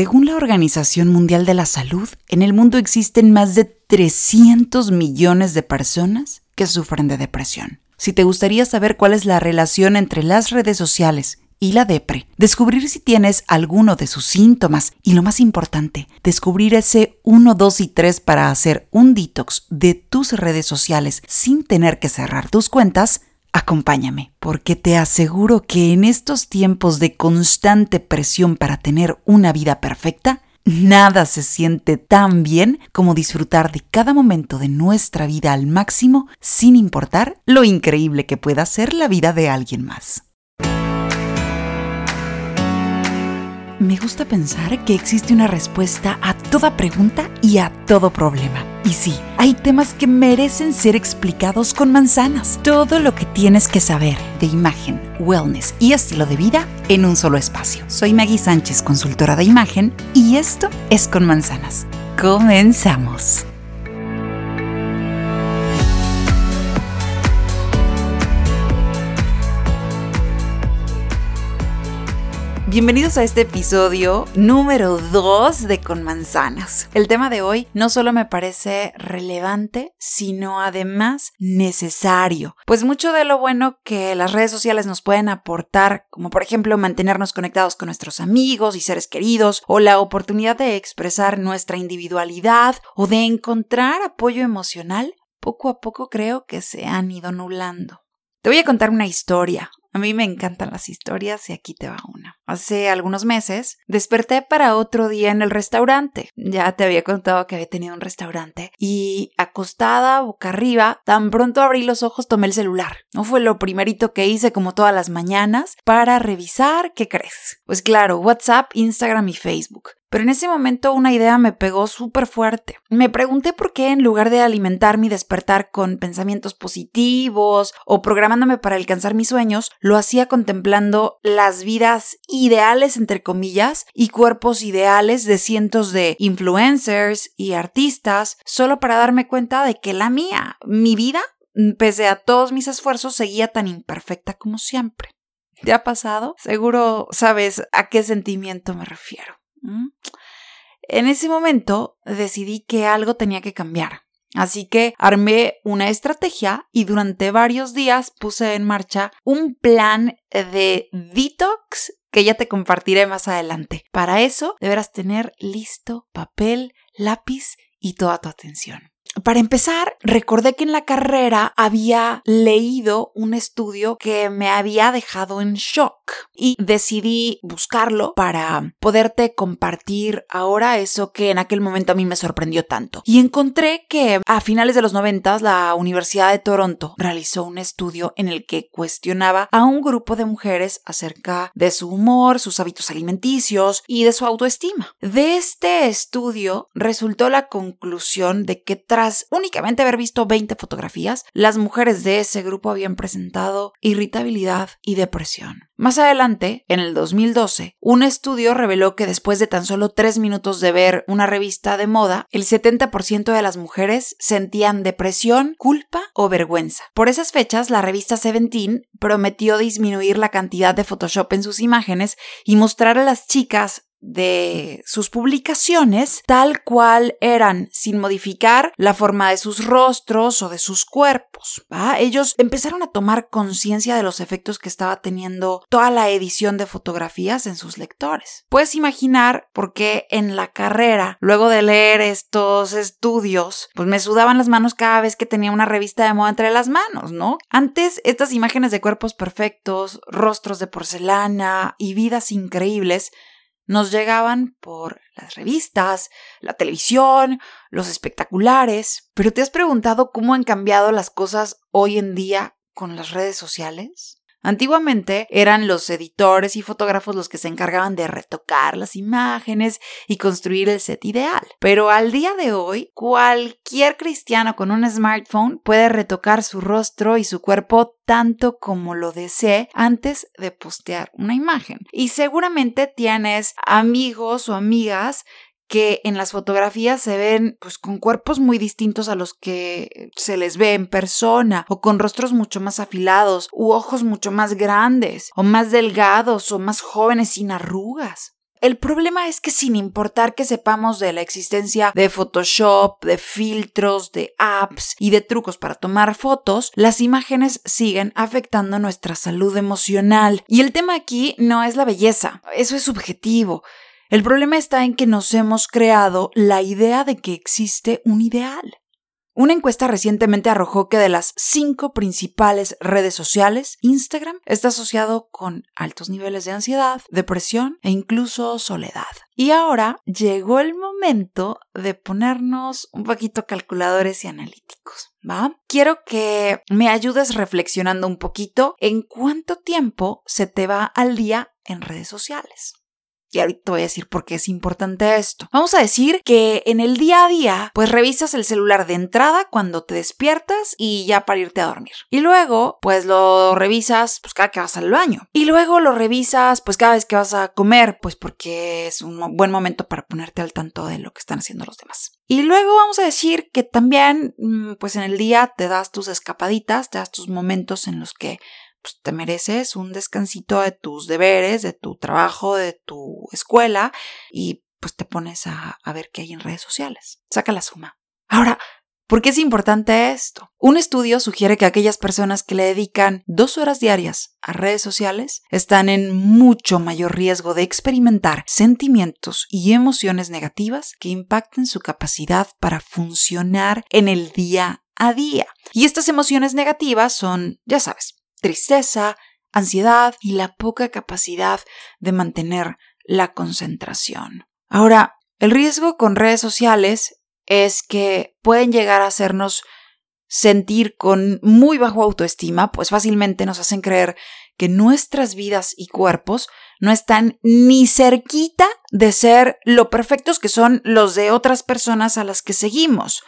Según la Organización Mundial de la Salud, en el mundo existen más de 300 millones de personas que sufren de depresión. Si te gustaría saber cuál es la relación entre las redes sociales y la depre, descubrir si tienes alguno de sus síntomas y lo más importante, descubrir ese 1, 2 y 3 para hacer un detox de tus redes sociales sin tener que cerrar tus cuentas, Acompáñame, porque te aseguro que en estos tiempos de constante presión para tener una vida perfecta, nada se siente tan bien como disfrutar de cada momento de nuestra vida al máximo sin importar lo increíble que pueda ser la vida de alguien más. Me gusta pensar que existe una respuesta a toda pregunta y a todo problema. Y sí, hay temas que merecen ser explicados con manzanas. Todo lo que tienes que saber de imagen, wellness y estilo de vida en un solo espacio. Soy Maggie Sánchez, consultora de imagen, y esto es con manzanas. Comenzamos. Bienvenidos a este episodio número 2 de Con Manzanas. El tema de hoy no solo me parece relevante, sino además necesario. Pues mucho de lo bueno que las redes sociales nos pueden aportar, como por ejemplo mantenernos conectados con nuestros amigos y seres queridos, o la oportunidad de expresar nuestra individualidad o de encontrar apoyo emocional, poco a poco creo que se han ido nublando. Te voy a contar una historia, a mí me encantan las historias y aquí te va una. Hace algunos meses desperté para otro día en el restaurante. Ya te había contado que había tenido un restaurante y acostada boca arriba, tan pronto abrí los ojos tomé el celular. No fue lo primerito que hice como todas las mañanas para revisar qué crees. Pues claro, WhatsApp, Instagram y Facebook. Pero en ese momento una idea me pegó súper fuerte. Me pregunté por qué en lugar de alimentar mi despertar con pensamientos positivos o programándome para alcanzar mis sueños, lo hacía contemplando las vidas ideales, entre comillas, y cuerpos ideales de cientos de influencers y artistas, solo para darme cuenta de que la mía, mi vida, pese a todos mis esfuerzos, seguía tan imperfecta como siempre. ¿Te ha pasado? Seguro sabes a qué sentimiento me refiero. En ese momento decidí que algo tenía que cambiar. Así que armé una estrategia y durante varios días puse en marcha un plan de detox que ya te compartiré más adelante. Para eso deberás tener listo papel, lápiz y toda tu atención. Para empezar, recordé que en la carrera había leído un estudio que me había dejado en shock y decidí buscarlo para poderte compartir ahora eso que en aquel momento a mí me sorprendió tanto. Y encontré que a finales de los 90 la Universidad de Toronto realizó un estudio en el que cuestionaba a un grupo de mujeres acerca de su humor, sus hábitos alimenticios y de su autoestima. De este estudio resultó la conclusión de que tras únicamente haber visto 20 fotografías, las mujeres de ese grupo habían presentado irritabilidad y depresión. Más adelante, en el 2012, un estudio reveló que después de tan solo 3 minutos de ver una revista de moda, el 70% de las mujeres sentían depresión, culpa o vergüenza. Por esas fechas, la revista Seventeen prometió disminuir la cantidad de Photoshop en sus imágenes y mostrar a las chicas de sus publicaciones tal cual eran, sin modificar la forma de sus rostros o de sus cuerpos. Ellos empezaron a tomar conciencia de los efectos que estaba teniendo toda la edición de fotografías en sus lectores. Puedes imaginar por qué en la carrera, luego de leer estos estudios, pues me sudaban las manos cada vez que tenía una revista de moda entre las manos, ¿no? Antes, estas imágenes de cuerpos perfectos, rostros de porcelana y vidas increíbles nos llegaban por las revistas, la televisión, los espectaculares. Pero ¿te has preguntado cómo han cambiado las cosas hoy en día con las redes sociales? Antiguamente eran los editores y fotógrafos los que se encargaban de retocar las imágenes y construir el set ideal. Pero al día de hoy, cualquier cristiano con un smartphone puede retocar su rostro y su cuerpo tanto como lo desee antes de postear una imagen. Y seguramente tienes amigos o amigas que en las fotografías se ven pues con cuerpos muy distintos a los que se les ve en persona o con rostros mucho más afilados u ojos mucho más grandes o más delgados o más jóvenes sin arrugas. El problema es que sin importar que sepamos de la existencia de Photoshop, de filtros, de apps y de trucos para tomar fotos, las imágenes siguen afectando nuestra salud emocional. Y el tema aquí no es la belleza, eso es subjetivo. El problema está en que nos hemos creado la idea de que existe un ideal. Una encuesta recientemente arrojó que de las cinco principales redes sociales, Instagram está asociado con altos niveles de ansiedad, depresión e incluso soledad. Y ahora llegó el momento de ponernos un poquito calculadores y analíticos, ¿va? Quiero que me ayudes reflexionando un poquito en cuánto tiempo se te va al día en redes sociales. Y ahorita voy a decir por qué es importante esto. Vamos a decir que en el día a día, pues revisas el celular de entrada cuando te despiertas y ya para irte a dormir. Y luego, pues lo revisas pues cada que vas al baño. Y luego lo revisas pues cada vez que vas a comer, pues porque es un buen momento para ponerte al tanto de lo que están haciendo los demás. Y luego vamos a decir que también, mm, pues en el día te das tus escapaditas, te das tus momentos en los que pues, te mereces un descansito de tus deberes, de tu trabajo, de tu escuela y pues te pones a, a ver qué hay en redes sociales. Saca la suma. Ahora, ¿Por qué es importante esto? Un estudio sugiere que aquellas personas que le dedican dos horas diarias a redes sociales están en mucho mayor riesgo de experimentar sentimientos y emociones negativas que impacten su capacidad para funcionar en el día a día. Y estas emociones negativas son, ya sabes, tristeza, ansiedad y la poca capacidad de mantener la concentración. Ahora, el riesgo con redes sociales es que pueden llegar a hacernos sentir con muy bajo autoestima, pues fácilmente nos hacen creer que nuestras vidas y cuerpos no están ni cerquita de ser lo perfectos que son los de otras personas a las que seguimos.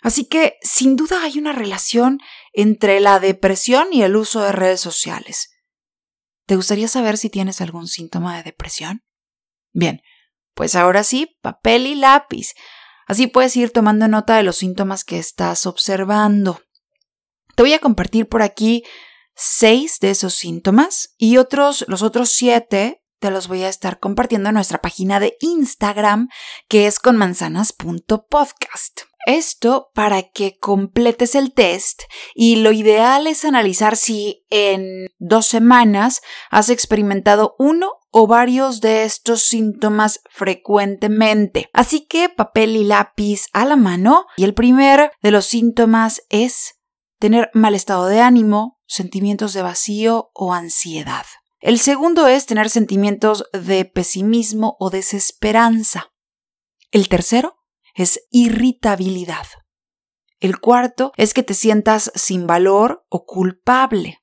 Así que, sin duda, hay una relación entre la depresión y el uso de redes sociales. ¿Te gustaría saber si tienes algún síntoma de depresión? Bien, pues ahora sí, papel y lápiz. Así puedes ir tomando nota de los síntomas que estás observando. Te voy a compartir por aquí seis de esos síntomas y otros, los otros siete te los voy a estar compartiendo en nuestra página de Instagram que es conmanzanas.podcast. Esto para que completes el test y lo ideal es analizar si en dos semanas has experimentado uno o varios de estos síntomas frecuentemente. Así que papel y lápiz a la mano y el primer de los síntomas es tener mal estado de ánimo, sentimientos de vacío o ansiedad. El segundo es tener sentimientos de pesimismo o desesperanza. El tercero es irritabilidad. El cuarto es que te sientas sin valor o culpable.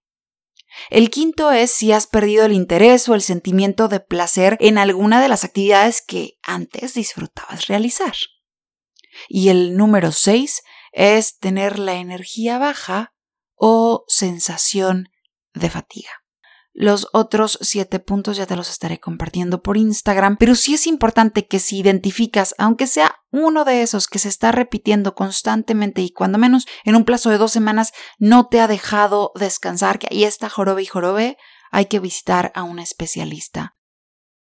El quinto es si has perdido el interés o el sentimiento de placer en alguna de las actividades que antes disfrutabas realizar. Y el número seis es tener la energía baja o sensación de fatiga. Los otros siete puntos ya te los estaré compartiendo por Instagram, pero sí es importante que si identificas, aunque sea uno de esos que se está repitiendo constantemente y cuando menos en un plazo de dos semanas no te ha dejado descansar, que ahí está jorobe y jorobe, hay que visitar a un especialista.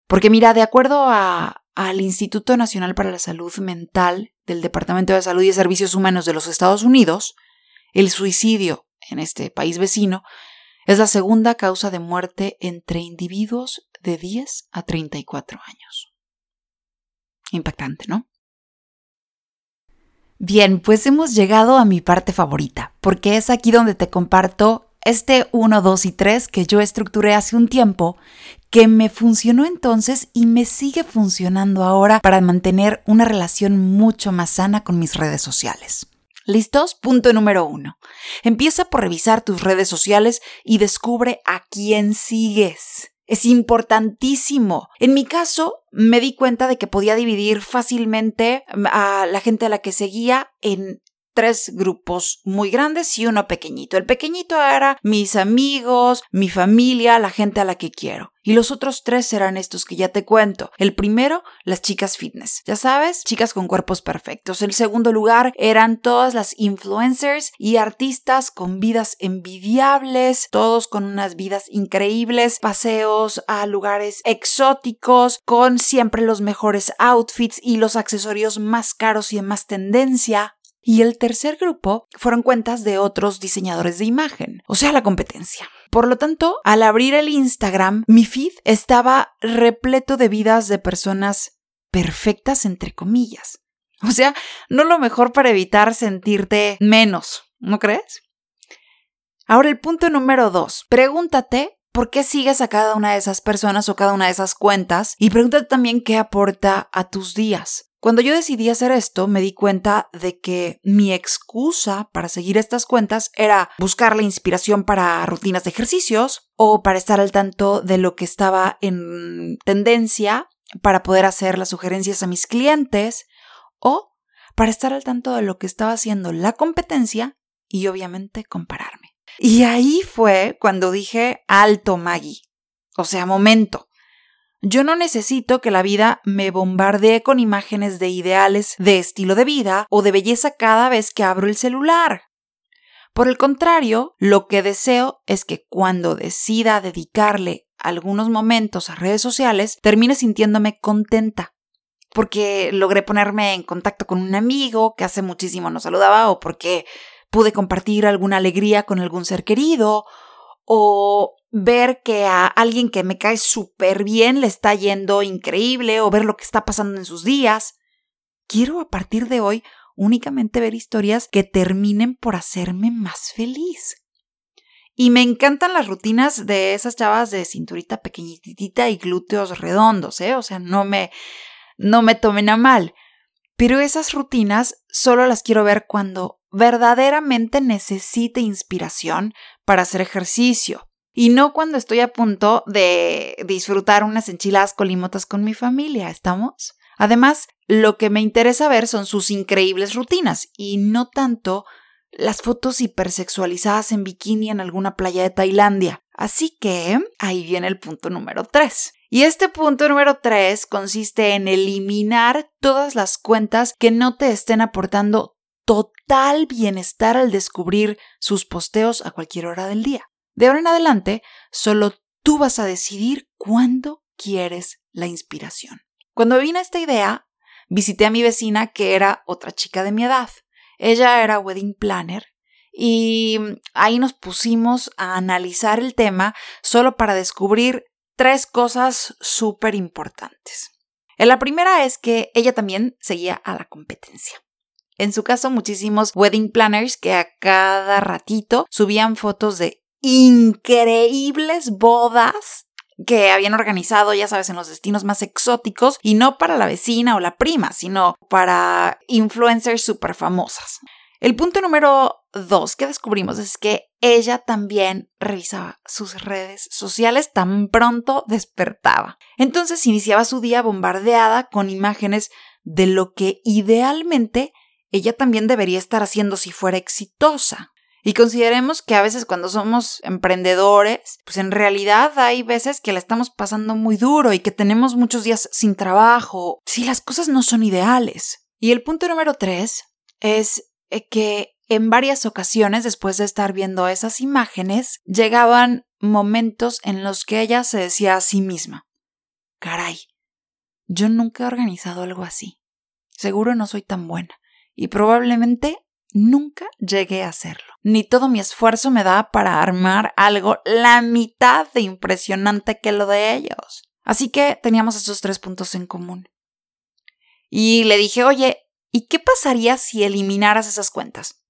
Porque mira, de acuerdo al Instituto Nacional para la Salud Mental del Departamento de Salud y Servicios Humanos de los Estados Unidos, el suicidio en este país vecino es la segunda causa de muerte entre individuos de 10 a 34 años. Impactante, ¿no? Bien, pues hemos llegado a mi parte favorita, porque es aquí donde te comparto este 1, 2 y 3 que yo estructuré hace un tiempo, que me funcionó entonces y me sigue funcionando ahora para mantener una relación mucho más sana con mis redes sociales. ¿Listos? Punto número uno. Empieza por revisar tus redes sociales y descubre a quién sigues. Es importantísimo. En mi caso, me di cuenta de que podía dividir fácilmente a la gente a la que seguía en tres grupos muy grandes y uno pequeñito. El pequeñito era mis amigos, mi familia, la gente a la que quiero. Y los otros tres serán estos que ya te cuento. El primero, las chicas fitness. Ya sabes, chicas con cuerpos perfectos. El segundo lugar eran todas las influencers y artistas con vidas envidiables, todos con unas vidas increíbles, paseos a lugares exóticos, con siempre los mejores outfits y los accesorios más caros y en más tendencia. Y el tercer grupo fueron cuentas de otros diseñadores de imagen, o sea, la competencia. Por lo tanto, al abrir el Instagram, mi feed estaba repleto de vidas de personas perfectas, entre comillas. O sea, no lo mejor para evitar sentirte menos, ¿no crees? Ahora el punto número dos. Pregúntate por qué sigues a cada una de esas personas o cada una de esas cuentas y pregúntate también qué aporta a tus días. Cuando yo decidí hacer esto, me di cuenta de que mi excusa para seguir estas cuentas era buscar la inspiración para rutinas de ejercicios o para estar al tanto de lo que estaba en tendencia para poder hacer las sugerencias a mis clientes o para estar al tanto de lo que estaba haciendo la competencia y obviamente compararme. Y ahí fue cuando dije, alto Maggie. O sea, momento. Yo no necesito que la vida me bombardee con imágenes de ideales de estilo de vida o de belleza cada vez que abro el celular. Por el contrario, lo que deseo es que cuando decida dedicarle algunos momentos a redes sociales, termine sintiéndome contenta. Porque logré ponerme en contacto con un amigo que hace muchísimo no saludaba o porque pude compartir alguna alegría con algún ser querido o ver que a alguien que me cae súper bien le está yendo increíble o ver lo que está pasando en sus días. Quiero a partir de hoy únicamente ver historias que terminen por hacerme más feliz. Y me encantan las rutinas de esas chavas de cinturita pequeñitita y glúteos redondos, ¿eh? O sea, no me, no me tomen a mal. Pero esas rutinas solo las quiero ver cuando verdaderamente necesite inspiración para hacer ejercicio y no cuando estoy a punto de disfrutar unas enchiladas colimotas con mi familia, ¿estamos? Además, lo que me interesa ver son sus increíbles rutinas y no tanto las fotos hipersexualizadas en bikini en alguna playa de Tailandia. Así que ahí viene el punto número 3. Y este punto número 3 consiste en eliminar todas las cuentas que no te estén aportando total bienestar al descubrir sus posteos a cualquier hora del día. De ahora en adelante, solo tú vas a decidir cuándo quieres la inspiración. Cuando vine esta idea, visité a mi vecina que era otra chica de mi edad. Ella era wedding planner y ahí nos pusimos a analizar el tema solo para descubrir tres cosas súper importantes. La primera es que ella también seguía a la competencia. En su caso, muchísimos wedding planners que a cada ratito subían fotos de increíbles bodas que habían organizado, ya sabes, en los destinos más exóticos y no para la vecina o la prima, sino para influencers súper famosas. El punto número dos que descubrimos es que ella también revisaba sus redes sociales tan pronto despertaba. Entonces iniciaba su día bombardeada con imágenes de lo que idealmente ella también debería estar haciendo si fuera exitosa. Y consideremos que a veces cuando somos emprendedores, pues en realidad hay veces que la estamos pasando muy duro y que tenemos muchos días sin trabajo, si las cosas no son ideales. Y el punto número tres es eh, que en varias ocasiones, después de estar viendo esas imágenes, llegaban momentos en los que ella se decía a sí misma, caray, yo nunca he organizado algo así. Seguro no soy tan buena. Y probablemente nunca llegué a hacerlo. Ni todo mi esfuerzo me da para armar algo la mitad de impresionante que lo de ellos. Así que teníamos esos tres puntos en común. Y le dije, oye, ¿y qué pasaría si eliminaras esas cuentas?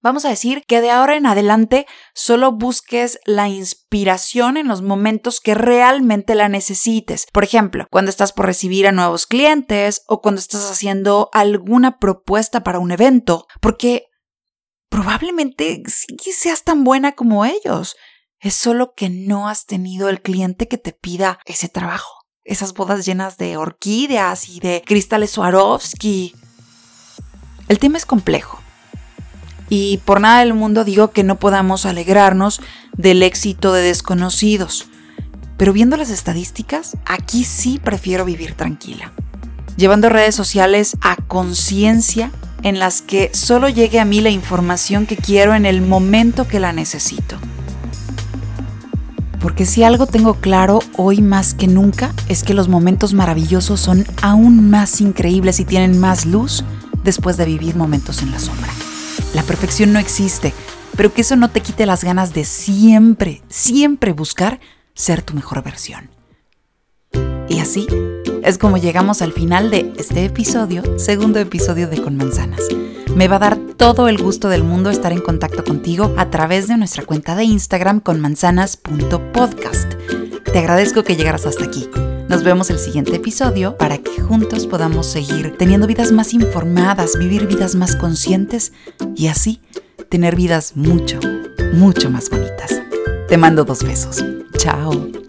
Vamos a decir que de ahora en adelante solo busques la inspiración en los momentos que realmente la necesites. Por ejemplo, cuando estás por recibir a nuevos clientes o cuando estás haciendo alguna propuesta para un evento, porque probablemente sí seas tan buena como ellos. Es solo que no has tenido el cliente que te pida ese trabajo. Esas bodas llenas de orquídeas y de cristales Swarovski. El tema es complejo Y por nada del mundo digo que no podamos alegrarnos del éxito de desconocidos. Pero viendo las estadísticas, aquí sí prefiero vivir tranquila. Llevando redes sociales a conciencia en las que solo llegue a mí la información que quiero en el momento que la necesito. Porque si algo tengo claro hoy más que nunca es que los momentos maravillosos son aún más increíbles y tienen más luz después de vivir momentos en la sombra. La perfección no existe, pero que eso no te quite las ganas de siempre, siempre buscar ser tu mejor versión. Y así es como llegamos al final de este episodio, segundo episodio de Con Manzanas. Me va a dar todo el gusto del mundo estar en contacto contigo a través de nuestra cuenta de Instagram con manzanas.podcast. Te agradezco que llegaras hasta aquí. Nos vemos el siguiente episodio para que juntos podamos seguir teniendo vidas más informadas, vivir vidas más conscientes y así tener vidas mucho, mucho más bonitas. Te mando dos besos. Chao.